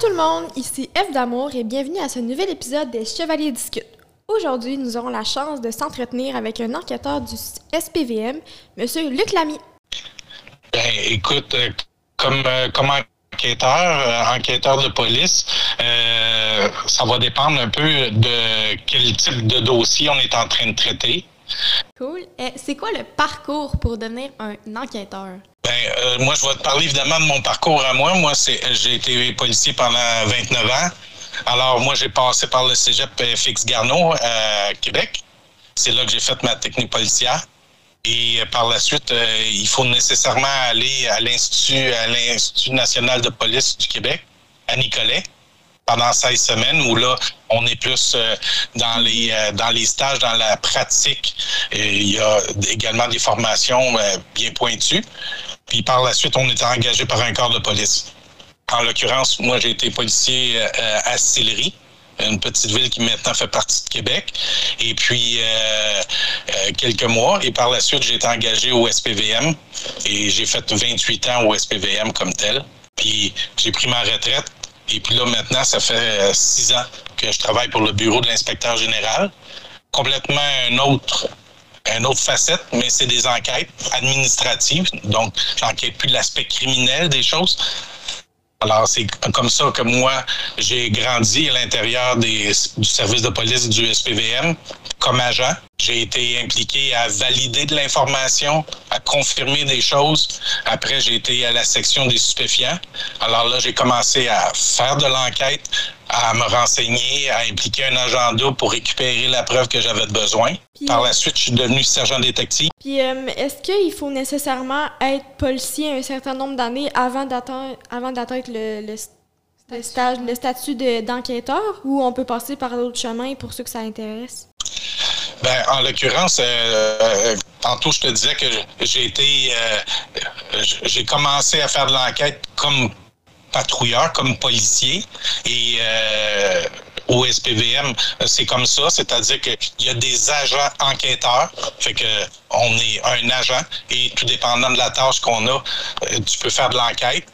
Tout le monde, ici F d'amour et bienvenue à ce nouvel épisode des Chevaliers discutent. Aujourd'hui, nous aurons la chance de s'entretenir avec un enquêteur du SPVM, Monsieur Luc Lamy. Ben, écoute, euh, comme, euh, comme enquêteur, euh, enquêteur de police, ça va dépendre un peu de quel type de dossier on est en train de traiter. Cool. Eh, c'est quoi le parcours pour devenir un enquêteur? Ben, euh, moi, je vais te parler évidemment de mon parcours à moi. Moi, c'est, j'ai été policier pendant 29 ans. Alors, moi, j'ai passé par le cégep FX Garneau à Québec. C'est là que j'ai fait ma technique policière. Et euh, par la suite, euh, il faut nécessairement aller à l'Institut national de police du Québec, à Nicolet, pendant 16 semaines, où là, on est plus euh, dans les euh, dans les stages, dans la pratique. Il y a également des formations euh, bien pointues. Puis par la suite, on était engagé par un corps de police. En l'occurrence, moi, j'ai été policier à Sillery, une petite ville qui maintenant fait partie de Québec. Et puis, quelques mois. Et par la suite, j'ai été engagé au SPVM. Et j'ai fait 28 ans au SPVM comme tel. Puis, j'ai pris ma retraite. Et puis là, maintenant, ça fait euh, six ans que je travaille pour le bureau de l'inspecteur général. Complètement un autre une autre facette, mais c'est des enquêtes administratives. Donc, j'enquête plus de l'aspect criminel des choses. Alors, c'est comme ça que moi, j'ai grandi à l'intérieur du service de police du SPVM comme agent. J'ai été impliqué à valider de l'information, à confirmer des choses. Après, j'ai été à la section des stupéfiants. Alors là, j'ai commencé à faire de l'enquête, à me renseigner, à impliquer un agenda pour récupérer la preuve que j'avais besoin. Puis- Par la suite, je suis devenu sergent détective. Puis, euh, est-ce qu'il faut nécessairement être policier un certain nombre d'années avant d'atteindre, avant d'atteindre le, le, le stage, le statut de- d'enquêteur? Ou on peut passer par d'autres chemins pour ceux que ça intéresse? Ben, en l'occurrence, euh, tantôt je te disais que j'ai été, euh, j'ai commencé à faire de l'enquête comme patrouilleur, comme policier, et euh, au SPVM, c'est comme ça, c'est-à-dire qu'il y a des agents enquêteurs, fait que on est un agent, et tout dépendant de la tâche qu'on a, tu peux faire de l'enquête.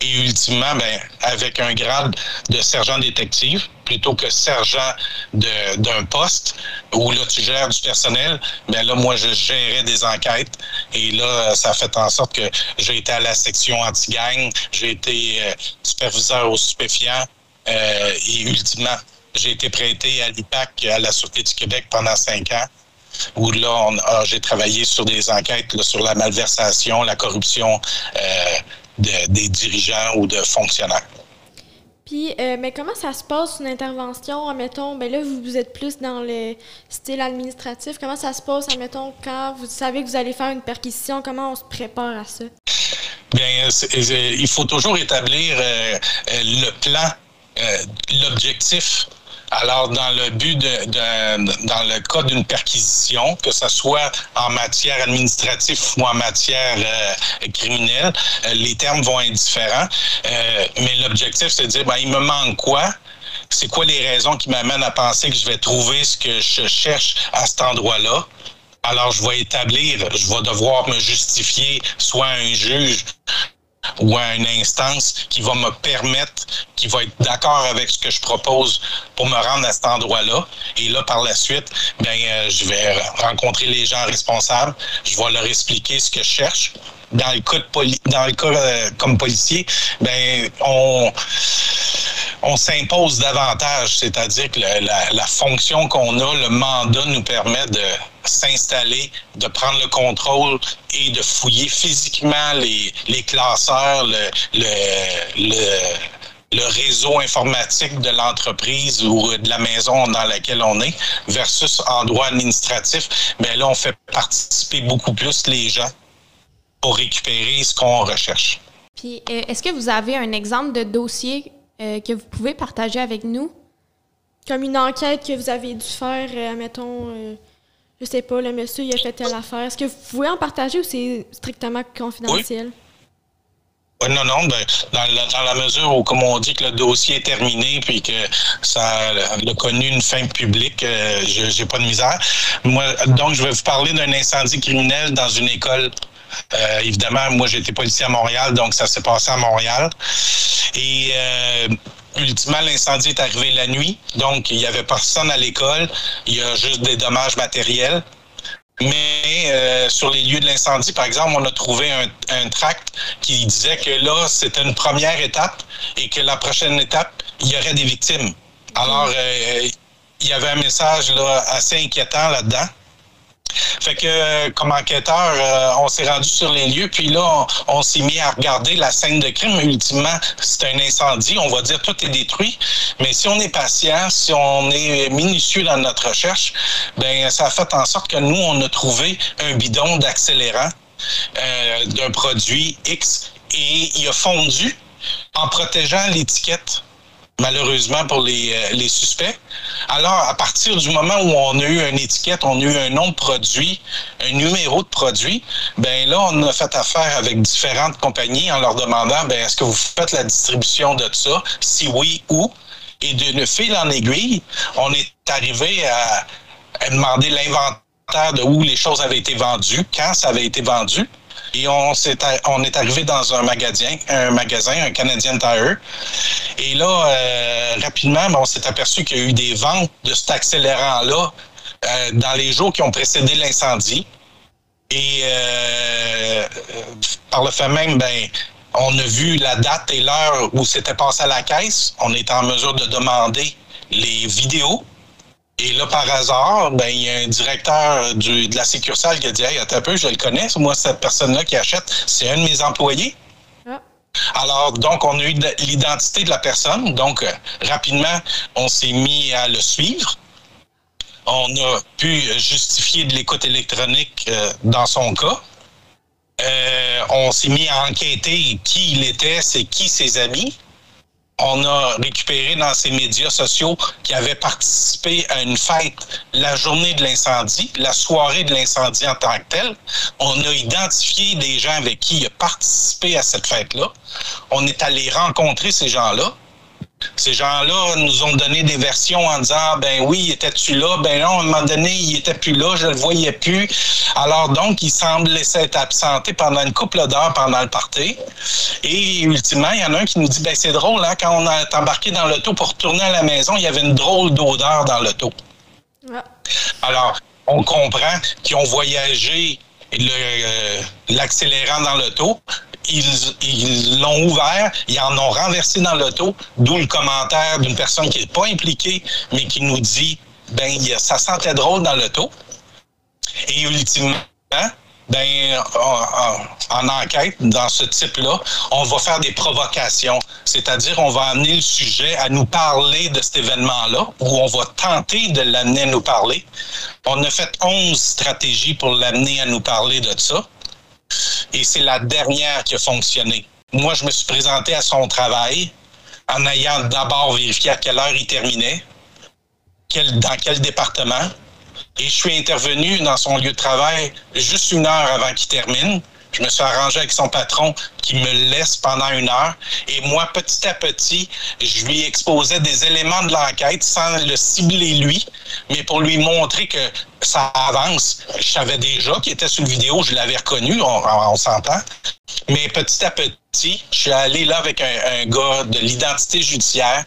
Et ultimement, ben, avec un grade de sergent détective, plutôt que sergent d'un poste, où là, tu gères du personnel, ben là, moi, je gérais des enquêtes. Et là, ça a fait en sorte que j'ai été à la section anti-gang, j'ai été euh, superviseur aux stupéfiants, euh, et ultimement, j'ai été prêté à l'IPAC, à la Sûreté du Québec pendant cinq ans où là, j'ai travaillé sur des enquêtes là, sur la malversation, la corruption euh, de- des dirigeants ou de fonctionnaires. Puis, euh, mais comment ça se passe une intervention, admettons, ben là, vous, vous êtes plus dans le style administratif. Comment ça se passe, admettons, quand vous savez que vous allez faire une perquisition, comment on se prépare à ça? Bien, il faut toujours établir euh, euh, le plan, euh, l'objectif. Alors, dans le but de, dans le cas d'une perquisition, que ce soit en matière administrative ou en matière euh, criminelle, euh, les termes vont être différents. Euh, mais l'objectif, c'est de dire, ben, il me manque quoi? C'est quoi les raisons qui m'amènent à penser que je vais trouver ce que je cherche à cet endroit-là? Alors, je vais établir, je vais devoir me justifier soit à un juge ou à une instance qui va me permettre, qui va être d'accord avec ce que je propose pour me rendre à cet endroit-là. Et là, par la suite, ben, euh, je vais rencontrer les gens responsables, je vais leur expliquer ce que je cherche. Dans le cas, de poli- dans le cas euh, comme policier, ben, on, on s'impose davantage, c'est-à-dire que la, fonction qu'on a, le mandat nous permet de s'installer, de prendre le contrôle et de fouiller physiquement les, classeurs, le, réseau informatique de l'entreprise ou de la maison dans laquelle on est, versus en droit administratif, mais là, on fait participer beaucoup plus les gens pour récupérer ce qu'on recherche. Puis, est-ce que vous avez un exemple de dossier euh, que vous pouvez partager avec nous? Comme une enquête que vous avez dû faire, euh, mettons, euh, je sais pas, le monsieur, il a fait telle affaire. Est-ce que vous pouvez en partager ou c'est strictement confidentiel? Ouais, non, non, ben, dans, la, dans la mesure où, comme on dit, que le dossier est terminé puis que ça a connu une fin publique, euh, je j'ai pas de misère. Moi, donc, je vais vous parler d'un incendie criminel dans une école. Euh, évidemment, moi, été policier à Montréal, donc ça s'est passé à Montréal. Et euh, ultimement, l'incendie est arrivé la nuit, donc il n'y avait personne à l'école. Il y a juste des dommages matériels. Mais euh, sur les lieux de l'incendie, par exemple, on a trouvé un, un tract qui disait que là, c'était une première étape et que la prochaine étape, il y aurait des victimes. Alors, euh, il y avait un message là, assez inquiétant là-dedans. Fait que, euh, comme enquêteur, euh, on s'est rendu sur les lieux, puis là, on, s'est mis à regarder la scène de crime. Ultimement, c'est un incendie, on va dire tout est détruit. Mais si on est patient, si on est minutieux dans notre recherche, ben ça a fait en sorte que nous, on a trouvé un bidon d'accélérant euh, d'un produit X et il a fondu en protégeant l'étiquette malheureusement pour les, euh, les, suspects. Alors, à partir du moment où on a eu une étiquette, on a eu un nom de produit, un numéro de produit, ben là, on a fait affaire avec différentes compagnies en leur demandant, ben est-ce que vous faites la distribution de ça? Si oui, où? Et de fil en aiguille, on est arrivé à, à demander l'inventaire de où les choses avaient été vendues, quand ça avait été vendu. Et on, est, on est arrivé dans un magasin, un magasin, un Canadian Tire. Et là, euh, rapidement, on s'est aperçu qu'il y a eu des ventes de cet accélérant-là euh, dans les jours qui ont précédé l'incendie. Et euh, par le fait même, ben, on a vu la date et l'heure où c'était passé à la caisse. On est en mesure de demander les vidéos et là, par hasard, ben, il y a un directeur du, de la sécurité qui a dit Hey, attends un peu, je le connais. Moi, cette personne-là qui achète, c'est un de mes employés. Ah. Alors, donc, on a eu l'identité de la personne. Donc, euh, rapidement, on s'est mis à le suivre. On a pu justifier de l'écoute électronique euh, dans son cas. Euh, on s'est mis à enquêter qui il était, c'est qui ses amis on a récupéré dans ces médias sociaux qui avaient participé à une fête la journée de l'incendie, la soirée de l'incendie en tant que telle. On a identifié des gens avec qui il a participé à cette fête-là. On est allé rencontrer ces gens-là. Ces gens-là nous ont donné des versions en disant ben oui, étais-tu là? Ben non, à un moment donné, il était plus là, je le voyais plus. Alors donc, il semble laisser être absenté pendant une couple d'heures pendant le party. Et ultimement, il y en a un qui nous dit ben c'est drôle, hein, quand on a embarqué dans l'auto pour retourner à la maison, il y avait une drôle d'odeur dans l'auto. Alors, on comprend qu'ils ont voyagé euh, l'accélérant dans l'auto, ils l'ont ouvert, ils en ont renversé dans l'auto, d'où le commentaire d'une personne qui n'est pas impliquée, mais qui nous dit ben ça sentait drôle dans l'auto. Et ultimement, ben, en, enquête, dans ce type-là, on va faire des provocations. C'est-à-dire, on va amener le sujet à nous parler de cet événement-là, ou on va tenter de l'amener à nous parler. On a fait 11 stratégies pour l'amener à nous parler de ça et c'est la dernière qui a fonctionné. Moi, je me suis présenté à son travail en ayant d'abord vérifié à quelle heure il terminait, dans quel département, et je suis intervenu dans son lieu de travail juste une heure avant qu'il termine. Je me suis arrangé avec son patron qui me laisse pendant une heure. Et moi, petit à petit, je lui exposais des éléments de l'enquête sans le cibler lui, mais pour lui montrer que ça avance. Je savais déjà qu'il était sur le vidéo, je l'avais reconnu, on s'entend. Mais petit à petit, je suis allé là avec un, gars de l'identité judiciaire.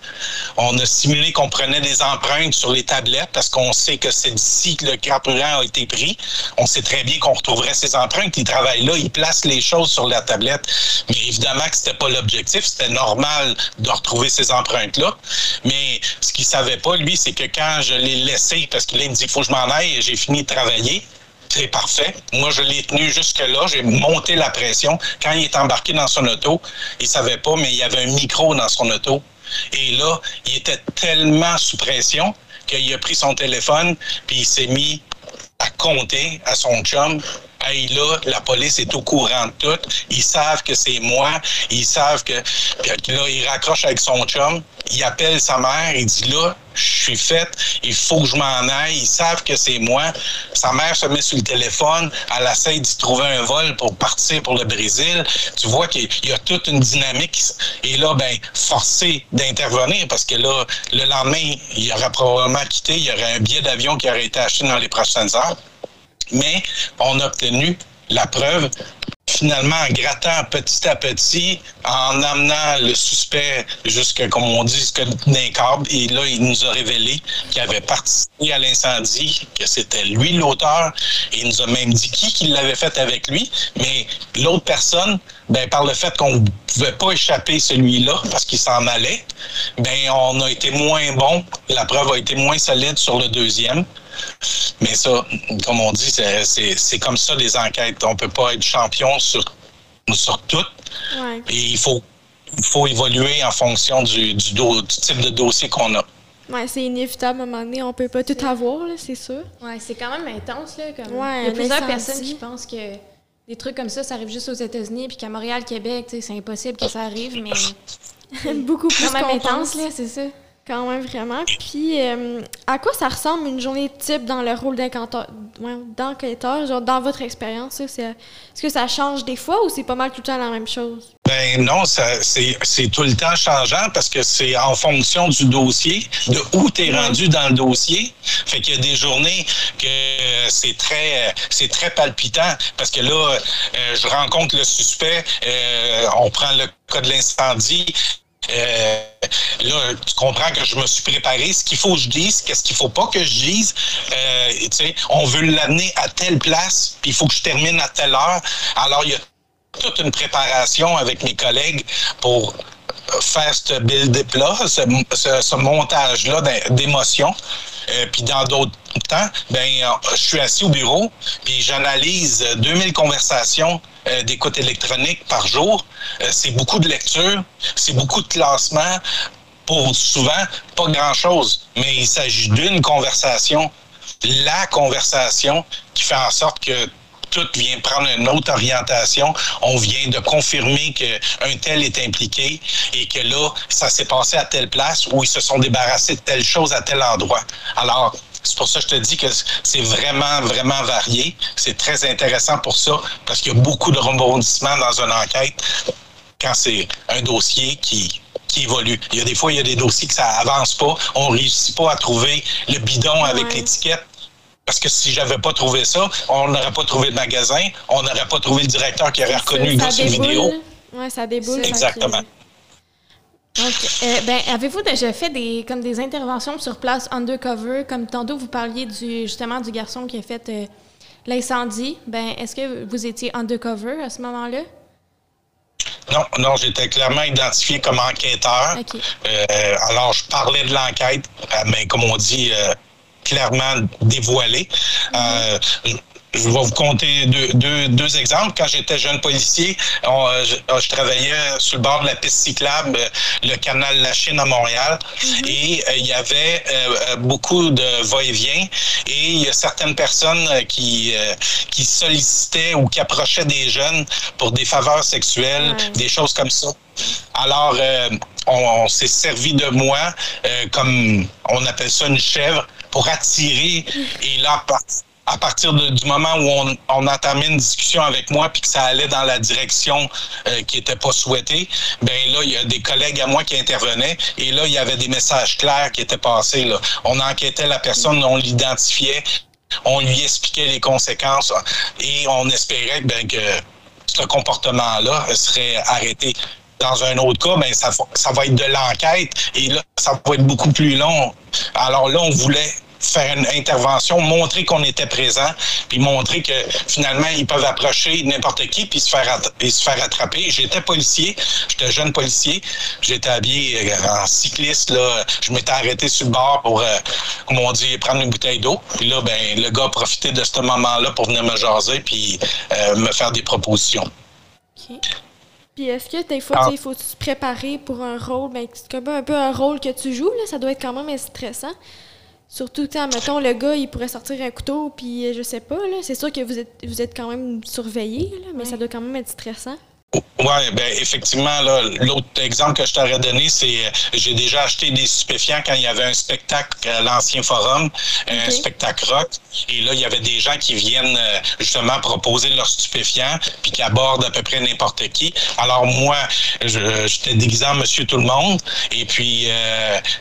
On a simulé qu'on prenait des empreintes sur les tablettes parce qu'on sait que c'est d'ici que le carburant a été pris. On sait très bien qu'on retrouverait ces empreintes. Il travaille là, il place les choses sur la tablette. Mais évidemment que c'était pas l'objectif. C'était normal de retrouver ces empreintes-là. Mais ce qu'il savait pas, lui, c'est que quand je l'ai laissé, parce qu'il me dit qu'il faut que je m'en aille, j'ai fini de travailler, c'est parfait. Moi, je l'ai tenu jusque-là. J'ai monté la pression. Quand il est embarqué dans son auto, il savait pas, mais il y avait un micro dans son auto. Et là, il était tellement sous pression qu'il a pris son téléphone, puis il s'est mis à compter à son chum hey, là, la police est au courant de tout. Ils savent que c'est moi. Ils savent que. Puis là, il raccroche avec son chum. Il appelle sa mère. Il dit là, je suis faite. Il faut que je m'en aille. Ils savent que c'est moi. Sa mère se met sur le téléphone. Elle essaie d'y trouver un vol pour partir pour le Brésil. Tu vois qu'il y a toute une dynamique. Et là, ben, forcé d'intervenir parce que là, le lendemain, il aurait probablement quitté. Il y aurait un billet d'avion qui aurait été acheté dans les prochaines heures mais on a obtenu la preuve finalement, en grattant petit à petit, en amenant le suspect jusqu'à, comme on dit, jusqu'à d'un et là, il nous a révélé qu'il avait participé à l'incendie, que c'était lui l'auteur, et il nous a même dit qui, qui l'avait fait avec lui, mais l'autre personne, ben, par le fait qu'on ne pouvait pas échapper celui-là parce qu'il s'en allait, ben, on a été moins bon, la preuve a été moins solide sur le deuxième. Mais ça, comme on dit, c'est comme ça les enquêtes. On peut pas être champion sur, sur tout. Et il faut, il faut évoluer en fonction du, du, type de dossier qu'on a. Ouais, c'est inévitable à un moment donné. On peut pas tout avoir, c'est sûr. Ouais, c'est quand même intense. Là, comme... il y a plusieurs personnes qui pensent que des trucs comme ça, ça arrive juste aux États-Unis, puis qu'à Montréal, Québec, c'est impossible que ça arrive, mais. Beaucoup plus quand même intense, là, c'est ça. Quand même, vraiment. Puis, euh, à quoi ça ressemble une journée type dans le rôle d'enquêteur, genre dans votre expérience? Est-ce que ça change des fois ou c'est pas mal tout le temps la même chose? Ben non, c'est tout le temps changeant parce que c'est en fonction du dossier, de où tu es rendu dans le dossier. Fait qu'il y a des journées que c'est très c'est très palpitant parce que là, euh, je rencontre le suspect, euh, on prend le cas de l'incendie, euh, là, tu comprends que je me suis préparé. Ce qu'il faut que je dise, qu'est-ce qu'il faut pas que je dise. Euh, on veut l'amener à telle place, puis il faut que je termine à telle heure. Alors, il y a toute une préparation avec mes collègues pour faire ce build-up-là, ce, montage-là d'émotions. Euh, puis dans d'autres temps, ben, je suis assis au bureau, puis j'analyse 2000 conversations euh, d'écoute électronique par jour. Euh, c'est beaucoup de lecture, c'est beaucoup de classement pour souvent pas grand-chose, mais il s'agit d'une conversation, la conversation qui fait en sorte que tout vient prendre une autre orientation. On vient de confirmer qu'un tel est impliqué et que là, ça s'est passé à telle place où ils se sont débarrassés de telle chose à tel endroit. Alors, c'est pour ça que je te dis que c'est vraiment, vraiment varié. C'est très intéressant pour ça parce qu'il y a beaucoup de rebondissements dans une enquête quand c'est un dossier qui, qui évolue. Il y a des fois, il y a des dossiers que ça avance pas. On réussit pas à trouver le bidon avec l'étiquette. Parce que si j'avais pas trouvé ça, on n'aurait pas trouvé le magasin, on n'aurait pas trouvé le directeur qui aurait reconnu le gars sur vidéo. Oui, ça déboule. Exactement. Donc, euh, ben, avez-vous déjà fait des, comme des interventions sur place undercover, comme tantôt vous parliez du, justement du garçon qui a fait euh, l'incendie. Ben, est-ce que vous étiez undercover à ce moment-là? Non, non, j'étais clairement identifié comme enquêteur. Euh, alors, je parlais de l'enquête, mais comme on dit, clairement dévoilé. Euh, je vais vous compter deux, deux, exemples. Quand j'étais jeune policier, euh, je, travaillais sur le bord de la piste cyclable, euh, le canal La Chine à Montréal, mm-hmm. et il y avait beaucoup de va-et-vient, et il y a certaines personnes qui, qui sollicitaient ou qui approchaient des jeunes pour des faveurs sexuelles, des choses comme ça. Alors, on, s'est servi de moi comme on appelle ça une chèvre pour attirer. Et là, à partir du moment où on, on entamait une discussion avec moi puis que ça allait dans la direction euh, qui était pas souhaitée, ben là il y a des collègues à moi qui intervenaient et là il y avait des messages clairs qui étaient passés là. On enquêtait la personne, on l'identifiait, on lui expliquait les conséquences et on espérait ben, que ce comportement-là serait arrêté. Dans un autre cas, ben, ça, va être de l'enquête et là, ça va être beaucoup plus long. Alors là, on voulait faire une intervention, montrer qu'on était présent, puis montrer que finalement, ils peuvent approcher n'importe qui puis se faire, se faire attraper. J'étais policier, j'étais jeune policier, j'étais habillé euh, en cycliste, là, je m'étais arrêté sur le bord pour, euh, comme on dit, prendre une bouteille d'eau. Puis là, ben, le gars a profité de ce moment-là pour venir me jaser puis euh, me faire des propositions. Puis est-ce que des fois, ah. il faut se préparer pour un rôle, ben, c'est comme un peu un rôle que tu joues, là, ça doit être quand même stressant. Surtout, mettons, le gars, il pourrait sortir un couteau, puis je sais pas, là. C'est sûr que vous êtes, vous êtes quand même surveillé, là, mais ça doit quand même être stressant. Oui, ben effectivement, l'autre exemple que je t'aurais donné, c'est euh, j'ai déjà acheté des stupéfiants quand il y avait un spectacle à l'ancien forum, un spectacle rock. Et là, il y avait des gens qui viennent euh, justement proposer leurs stupéfiants, puis qui abordent à peu près n'importe qui. Alors moi, j'étais déguisé en Monsieur Tout le Monde, et puis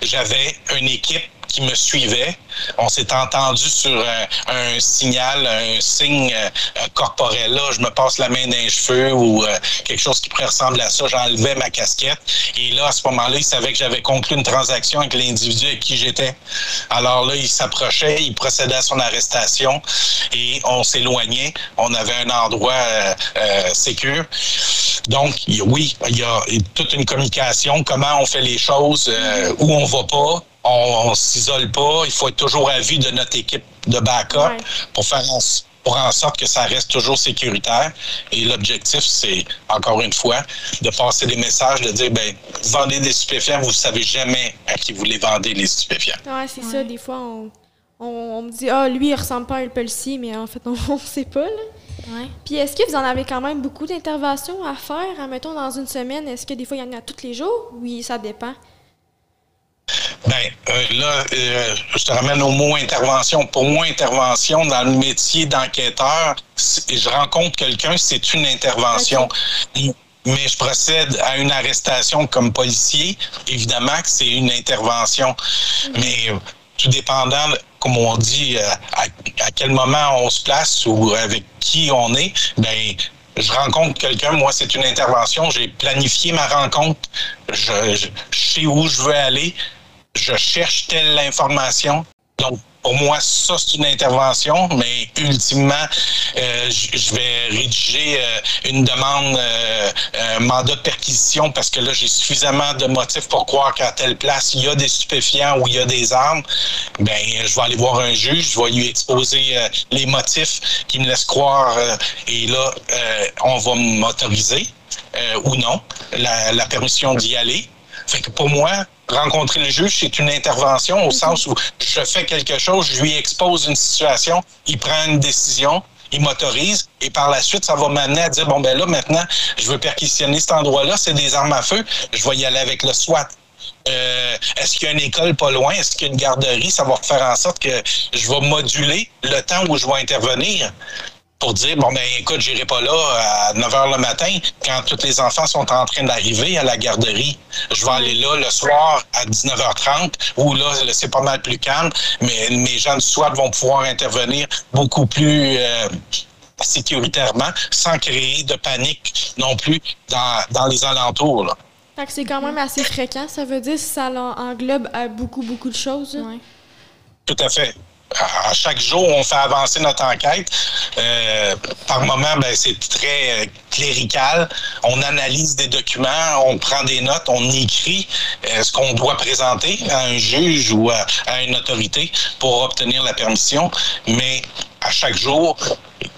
j'avais une équipe qui me suivait. On s'est entendu sur un, signal, un signe corporel. Là, je me passe la main dans les cheveux ou quelque chose qui pourrait ressembler à ça. J'enlevais ma casquette. Et là, à ce moment-là, il savait que j'avais conclu une transaction avec l'individu avec qui j'étais. Alors là, il s'approchait, il procédait à son arrestation et on s'éloignait. On avait un endroit euh, euh Donc, oui, il y a toute une communication, comment on fait les choses, euh, où on va pas. On, on s'isole pas. Il faut être toujours à vue de notre équipe de backup pour faire en, pour en sorte que ça reste toujours sécuritaire. Et l'objectif, c'est, encore une fois, de passer des messages, de dire, ben, vendez des stupéfiants, vous ne savez jamais à qui vous les vendez, les stupéfiants. Oui, c'est ça. Des fois, on, on, me dit, ah, lui, il ressemble pas à un policier, mais en fait, on ne sait pas, là. Ouais. Puis est-ce que vous en avez quand même beaucoup d'interventions à faire, mettons, dans une semaine? Est-ce que des fois, il y en a tous les jours? Oui, ça dépend. Ben euh, là, euh, je te ramène au mot intervention. Pour moi, intervention dans le métier d'enquêteur, je rencontre quelqu'un, c'est une intervention. Mais je procède à une arrestation comme policier, évidemment que c'est une intervention. Mais euh, tout dépendant, comme on dit, à, à, quel moment on se place ou avec qui on est, ben je rencontre quelqu'un, moi c'est une intervention, j'ai planifié ma rencontre, je, je sais où je veux aller, je cherche telle information. Donc, pour moi, ça, c'est une intervention, mais ultimement, euh, je vais rédiger euh, une demande, euh, un mandat de perquisition parce que là, j'ai suffisamment de motifs pour croire qu'à telle place, il y a des stupéfiants ou il y a des armes. Ben, je vais aller voir un juge, je vais lui exposer les motifs qui me laissent croire et là, on va m'autoriser ou non la, la permission d'y aller. Fait que pour moi, rencontrer le juge, c'est une intervention au mhm. sens où je fais quelque chose, je lui expose une situation, il prend une décision, il m'autorise et par la suite, ça va m'amener à dire, bon, ben là, maintenant, je veux perquisitionner cet endroit-là, c'est des armes à feu, je vais y aller avec le SWAT. Euh, est-ce qu'il y a une école pas loin? Est-ce qu'il y a une garderie? Ça va faire en sorte que je vais moduler le temps où je vais intervenir pour dire bon ben écoute, j'irai pas là à 9 h le matin quand tous les enfants sont en train d'arriver à la garderie. Je vais aller là le soir à 19h30 où là c'est pas mal plus calme, mais mes gens de SWAT vont pouvoir intervenir beaucoup plus euh, sécuritairement sans créer de panique non plus dans, dans les alentours. Là. Fait que c'est quand même assez fréquent, ça veut dire que ça englobe euh, beaucoup, beaucoup de choses. Tout à fait à chaque jour, on fait avancer notre enquête. Euh, par moment, ben, c'est très euh, clérical. On analyse des documents, on prend des notes, on écrit euh, ce qu'on doit présenter à un juge ou à, une autorité pour obtenir la permission. Mais à chaque jour,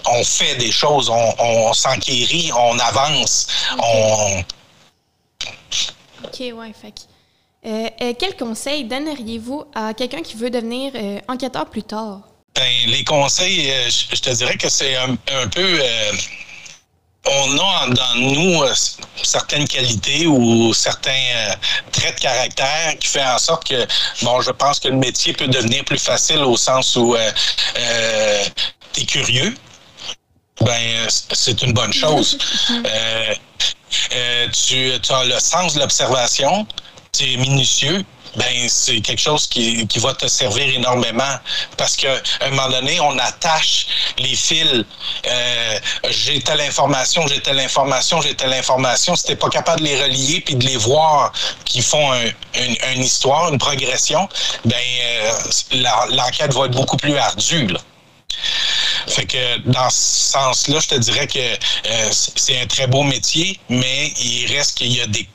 on fait des choses, on, on s'enquérit, on avance, on... OK, ouais, fait euh, euh, quel conseil donneriez-vous à quelqu'un qui veut devenir euh, enquêteur plus tard? Ben, les conseils, je te dirais que c'est un, peu on a dans nous certaines qualités ou certains traits de caractère qui fait en sorte que, bon, je pense que le métier peut devenir plus facile au sens où tu es curieux. Ben, c'est une bonne chose. tu as le sens de l'observation, c'est minutieux, ben c'est quelque chose qui, va te servir énormément parce qu'à un moment donné, on attache les fils. Euh, j'ai telle information, j'ai telle information, j'ai telle information. Si t'es pas capable de les relier puis de les voir qui font un, une, histoire, une progression, ben euh, l'enquête va être beaucoup plus ardue. Fait que dans ce sens-là, je te dirais que euh, c'est un très beau métier, mais il reste qu'il y a des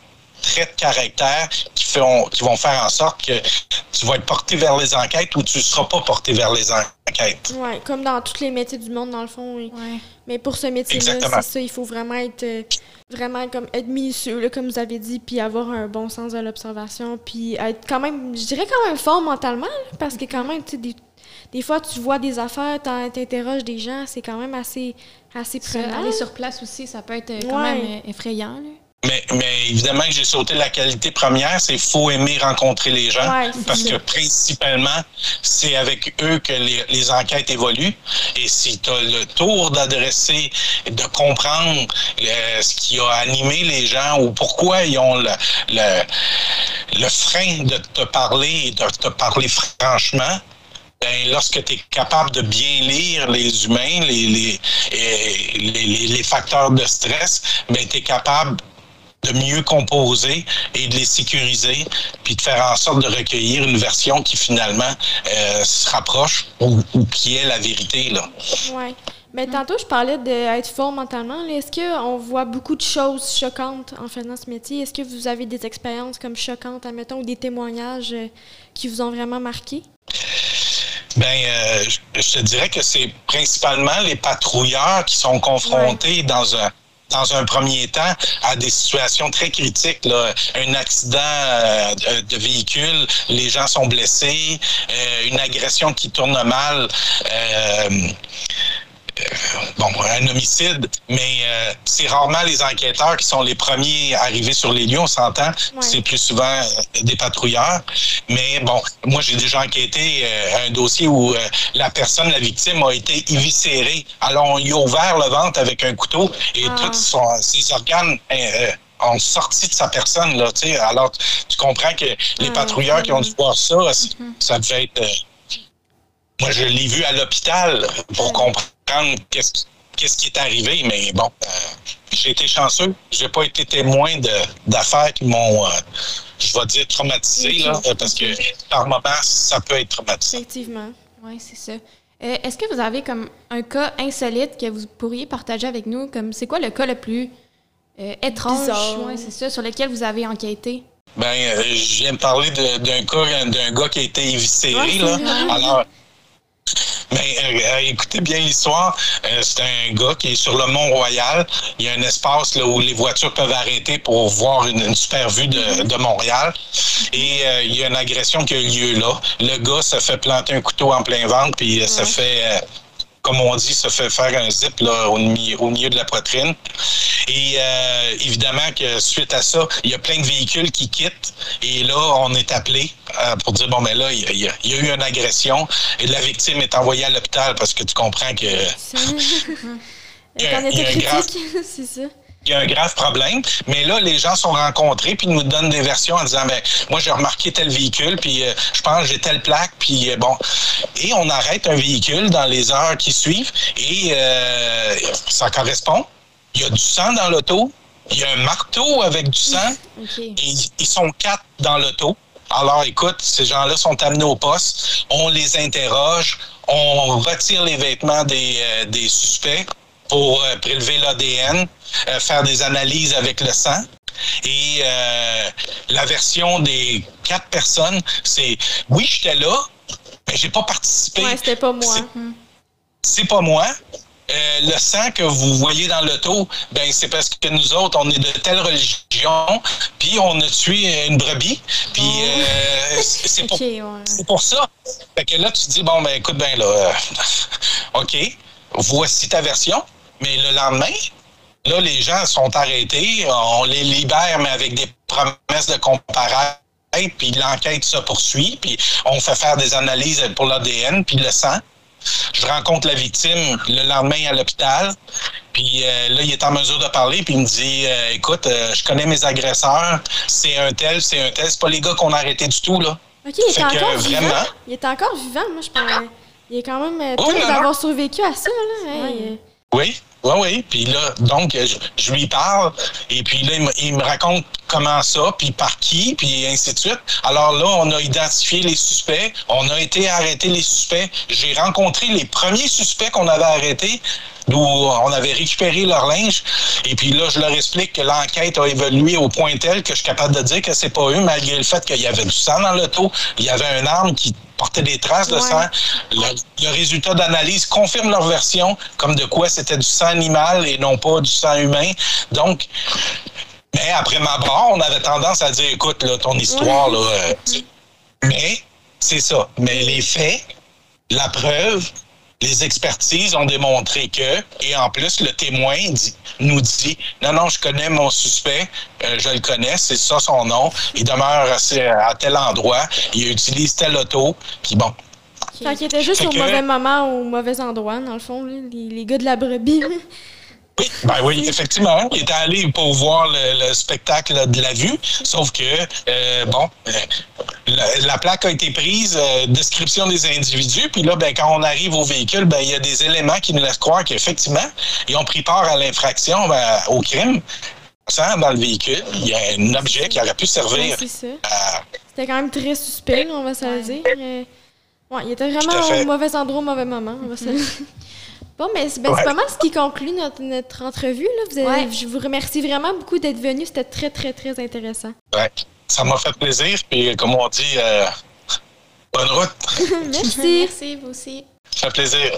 traits de caractère qui, font, qui vont faire en sorte que tu vas être porté vers les enquêtes ou tu ne seras pas porté vers les enquêtes. Oui, comme dans tous les métiers du monde, dans le fond. Oui. Mais pour ce métier-là, c'est ça, il faut vraiment être euh, vraiment comme être minutieux, comme vous avez dit, puis avoir un bon sens de l'observation, puis être quand même, je dirais quand même fort mentalement, parce que quand même, tu sais, des, des fois, tu vois des affaires, tu interroges des gens, c'est quand même assez, assez prenant. Aller sur place aussi, ça peut être quand même effrayant. Là. Mais, mais, évidemment que j'ai sauté la qualité première, c'est faut aimer rencontrer les gens parce que principalement, c'est avec eux que les, les enquêtes évoluent. Et si tu as le tour d'adresser, de comprendre ce qui a animé les gens ou pourquoi ils ont le, le le frein de te parler et de te parler franchement, ben, lorsque tu es capable de bien lire les humains, les, les, les, facteurs de stress, ben, tu es capable de mieux composer et de les sécuriser, puis de faire en sorte de recueillir une version qui finalement euh, se rapproche ou, qui est la vérité. Là. Ouais. Mais tantôt, je parlais d'être fort mentalement. Est-ce qu'on voit beaucoup de choses choquantes en faisant ce métier? Est-ce que vous avez des expériences comme choquantes, admettons, ou des témoignages euh, qui vous ont vraiment marqué? Ben, euh, je te dirais que c'est principalement les patrouilleurs qui sont confrontés dans un dans un premier temps à des situations très critiques. Un accident euh, de véhicule, les gens sont blessés, euh, une agression qui tourne mal. Euh, bon, un homicide, mais euh, c'est rarement les enquêteurs qui sont les premiers à arriver sur les lieux, on s'entend. C'est plus souvent euh, des patrouilleurs. Mais bon, moi, j'ai déjà enquêté euh, un dossier où la personne, la victime, a été éviscérée. Alors, on lui a ouvert le ventre avec un couteau et ah. tous ses organes ont sorti de sa personne. Là, Alors, tu comprends que les ah, patrouilleurs qui ont dû voir ça, ça devait être... moi, je l'ai vu à l'hôpital pour comprendre qu'est-ce qu'est-ce qui est arrivé, mais bon, euh, j'ai été chanceux. J'ai pas été témoin d'affaires qui m'ont, euh, je vais dire, traumatisé, là, parce que par moment, ça peut être traumatisant. Effectivement. Oui, c'est ça. Euh, est-ce que vous avez comme un cas insolite que vous pourriez partager avec nous? Comme c'est quoi le cas le plus étrange, c'est ça, sur lequel vous avez enquêté? Ben, je viens de parler d'un cas d'un gars qui a été éviscéré. là. Alors, mais euh, euh, écoutez bien l'histoire. Euh, c'est un gars qui est sur le Mont-Royal. Il y a un espace là, où les voitures peuvent arrêter pour voir une, super vue de, de Montréal. Et il y a une agression qui a eu lieu là. Le gars se fait planter un couteau en plein ventre, puis ça fait comme on dit, se fait faire un zip là, au, milieu, de la poitrine. Et euh, évidemment que suite à ça, il y a plein de véhicules qui quittent. Et là, on est appelé euh, pour dire, bon, mais là, il y, a, eu une agression et la victime est envoyée à l'hôpital parce que tu comprends que... Il y a, critique, c'est ça il y a un grave problème. Mais là, les gens sont rencontrés puis nous donnent des versions en disant, ben, moi, j'ai remarqué tel véhicule, puis euh, je pense que j'ai telle plaque, puis euh, bon. Et on arrête un véhicule dans les heures qui suivent et euh, ça correspond. Il y a du sang dans l'auto. Il y a un marteau avec du sang. Et ils sont quatre dans l'auto. Alors, écoute, ces gens-là sont amenés au poste. On les interroge. On retire les vêtements des, des suspects pour prélever l'ADN. Euh, faire des analyses avec le sang. Et euh, la version des quatre personnes, c'est oui, j'étais là, mais j'ai pas participé. Ouais, c'était pas moi. C'est pas moi. Euh, le sang que vous voyez dans l'auto, ben c'est parce que nous autres, on est de telle religion, puis on a tué une brebis, puis oh. c'est pour, pour, ça. Fait que là, tu te dis, bon, ben écoute, ben là, OK, voici ta version, mais le lendemain, Là, les gens sont arrêtés, on les libère, mais avec des promesses de comparaître, puis l'enquête se poursuit, puis on fait faire des analyses pour l'ADN, puis le sang. Je rencontre la victime le lendemain à l'hôpital, puis euh, là, il est en mesure de parler, puis il me dit euh, Écoute, euh, je connais mes agresseurs, c'est un tel, c'est un tel, c'est pas les gars qu'on a arrêtés du tout, là. OK, il est encore vivant? Il est encore vivant, moi, je pense. Il est quand même oh, d'avoir survécu à ça, là. Oui. Oui, oui. Puis là, donc, je, lui parle et puis là, il me, raconte comment ça, puis par qui, puis ainsi de suite. Alors là, on a identifié les suspects, on a été arrêter les suspects. J'ai rencontré les premiers suspects qu'on avait arrêtés d'où on avait récupéré leur linge. Et puis là, je leur explique que l'enquête a évolué au point tel que je suis capable de dire que c'est pas eux, malgré le fait qu'il y avait du sang dans l'auto. Il y avait une arme qui portait des traces de sang. Le, résultat d'analyse confirme leur version, comme de quoi c'était du sang animal et non pas du sang humain. Donc, mais après ma barre, on avait tendance à dire, écoute, là, ton histoire, là, euh, mais c'est ça. Mais les faits, la preuve, les expertises ont démontré que, et en plus, le témoin nous dit, non, non, je connais mon suspect, euh, je le connais, c'est ça son nom, il demeure à, tel endroit, il utilise tel auto, puis bon. Fait qu'il était juste au mauvais moment, au mauvais endroit, dans le fond, les, gars de la brebis. Oui, ben oui, effectivement. Il était allé pour voir le, spectacle de la vue, sauf que, euh, bon, euh, la, plaque a été prise, euh, description des individus, puis là, ben, quand on arrive au véhicule, ben, il y a des éléments qui nous laissent croire qu'effectivement, ils ont pris part à l'infraction, ben, au crime. Dans le véhicule, il y a un objet qui aurait pu servir. C'était quand même très suspect, on va se le dire. Ouais, il était vraiment au mauvais endroit, au mauvais moment. On va se... Bon, mais c'est ben, pas mal ce qui conclut notre, notre entrevue. Là. Vous Je vous remercie vraiment beaucoup d'être venu. C'était très, très, très intéressant. Ouais, ça m'a fait plaisir. Puis, comme on dit, euh, bonne route. Merci. Merci, vous aussi. Ça fait plaisir.